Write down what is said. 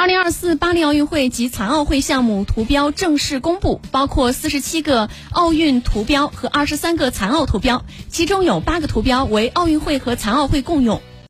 二零二四巴黎奥运会及残奥会项目图标正式公布包括四十七个奥运图标和二十三个残奥图标其中有八个图标为奥运会和残奥会共用。